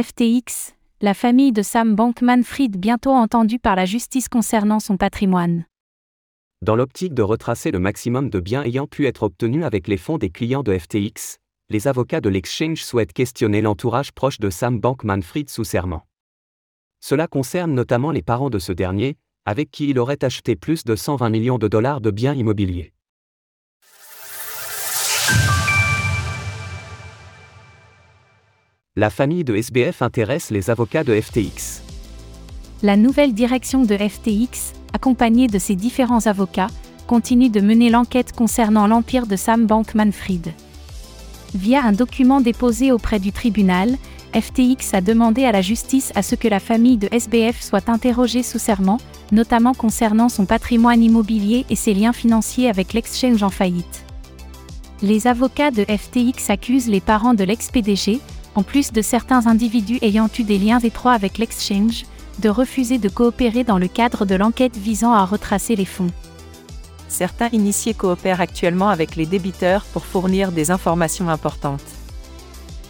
FTX, la famille de Sam Bankman-Fried bientôt entendue par la justice concernant son patrimoine. Dans l'optique de retracer le maximum de biens ayant pu être obtenus avec les fonds des clients de FTX, les avocats de l'exchange souhaitent questionner l'entourage proche de Sam Bankman-Fried sous serment. Cela concerne notamment les parents de ce dernier, avec qui il aurait acheté plus de 120 millions de dollars de biens immobiliers. La famille de SBF intéresse les avocats de FTX. La nouvelle direction de FTX, accompagnée de ses différents avocats, continue de mener l'enquête concernant l'empire de Sam Bankman-Fried. Via un document déposé auprès du tribunal, FTX a demandé à la justice à ce que la famille de SBF soit interrogée sous serment, notamment concernant son patrimoine immobilier et ses liens financiers avec l'exchange en faillite. Les avocats de FTX accusent les parents de l'ex-PDG, en plus de certains individus ayant eu des liens étroits avec l'exchange, de refuser de coopérer dans le cadre de l'enquête visant à retracer les fonds. Certains initiés coopèrent actuellement avec les débiteurs pour fournir des informations importantes.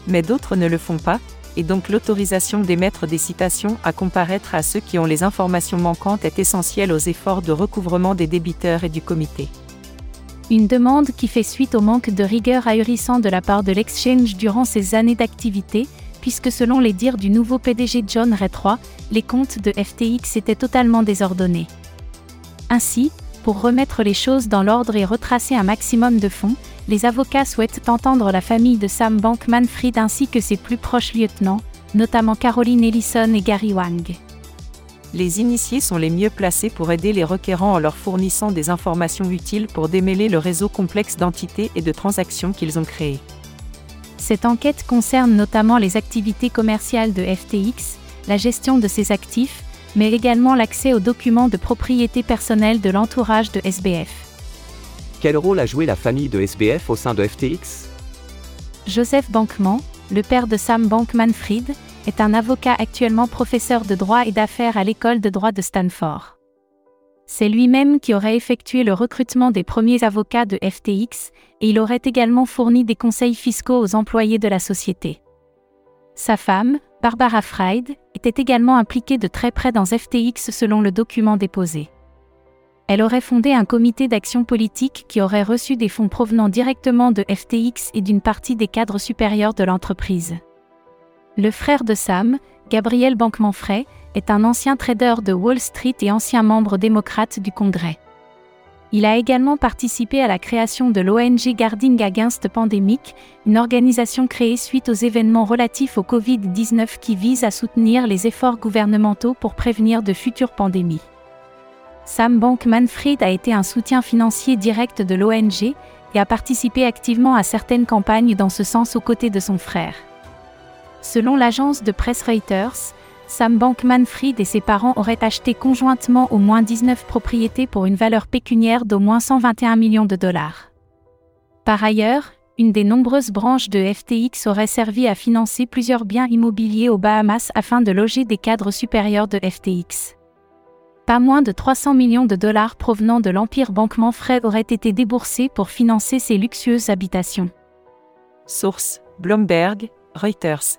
Mais d'autres ne le font pas, et donc l'autorisation d'émettre des citations à comparaître à ceux qui ont les informations manquantes est essentielle aux efforts de recouvrement des débiteurs et du comité. Une demande qui fait suite au manque de rigueur ahurissant de la part de l'exchange durant ces années d'activité, puisque selon les dires du nouveau PDG John Ray les comptes de FTX étaient totalement désordonnés. Ainsi, pour remettre les choses dans l'ordre et retracer un maximum de fonds, les avocats souhaitent entendre la famille de Sam Bankman-Fried ainsi que ses plus proches lieutenants, notamment Caroline Ellison et Gary Wang les initiés sont les mieux placés pour aider les requérants en leur fournissant des informations utiles pour démêler le réseau complexe d'entités et de transactions qu'ils ont créé. Cette enquête concerne notamment les activités commerciales de FTX, la gestion de ses actifs, mais également l'accès aux documents de propriété personnelle de l'entourage de SBF. Quel rôle a joué la famille de SBF au sein de FTX Joseph Bankman, le père de Sam Bankman-Fried, est un avocat actuellement professeur de droit et d'affaires à l'école de droit de Stanford. C'est lui-même qui aurait effectué le recrutement des premiers avocats de FTX, et il aurait également fourni des conseils fiscaux aux employés de la société. Sa femme, Barbara Fried, était également impliquée de très près dans FTX selon le document déposé. Elle aurait fondé un comité d'action politique qui aurait reçu des fonds provenant directement de FTX et d'une partie des cadres supérieurs de l'entreprise. Le frère de Sam, Gabriel Bankman-Frey, est un ancien trader de Wall Street et ancien membre démocrate du Congrès. Il a également participé à la création de l'ONG Guarding Against Pandemic, une organisation créée suite aux événements relatifs au Covid-19 qui vise à soutenir les efforts gouvernementaux pour prévenir de futures pandémies. Sam Bankman-Fried a été un soutien financier direct de l'ONG et a participé activement à certaines campagnes dans ce sens aux côtés de son frère. Selon l'agence de presse Reuters, Sam Bankman-Fried et ses parents auraient acheté conjointement au moins 19 propriétés pour une valeur pécuniaire d'au moins 121 millions de dollars. Par ailleurs, une des nombreuses branches de FTX aurait servi à financer plusieurs biens immobiliers aux Bahamas afin de loger des cadres supérieurs de FTX. Pas moins de 300 millions de dollars provenant de l'empire Bankman Fred auraient été déboursés pour financer ces luxueuses habitations. Source Bloomberg, Reuters.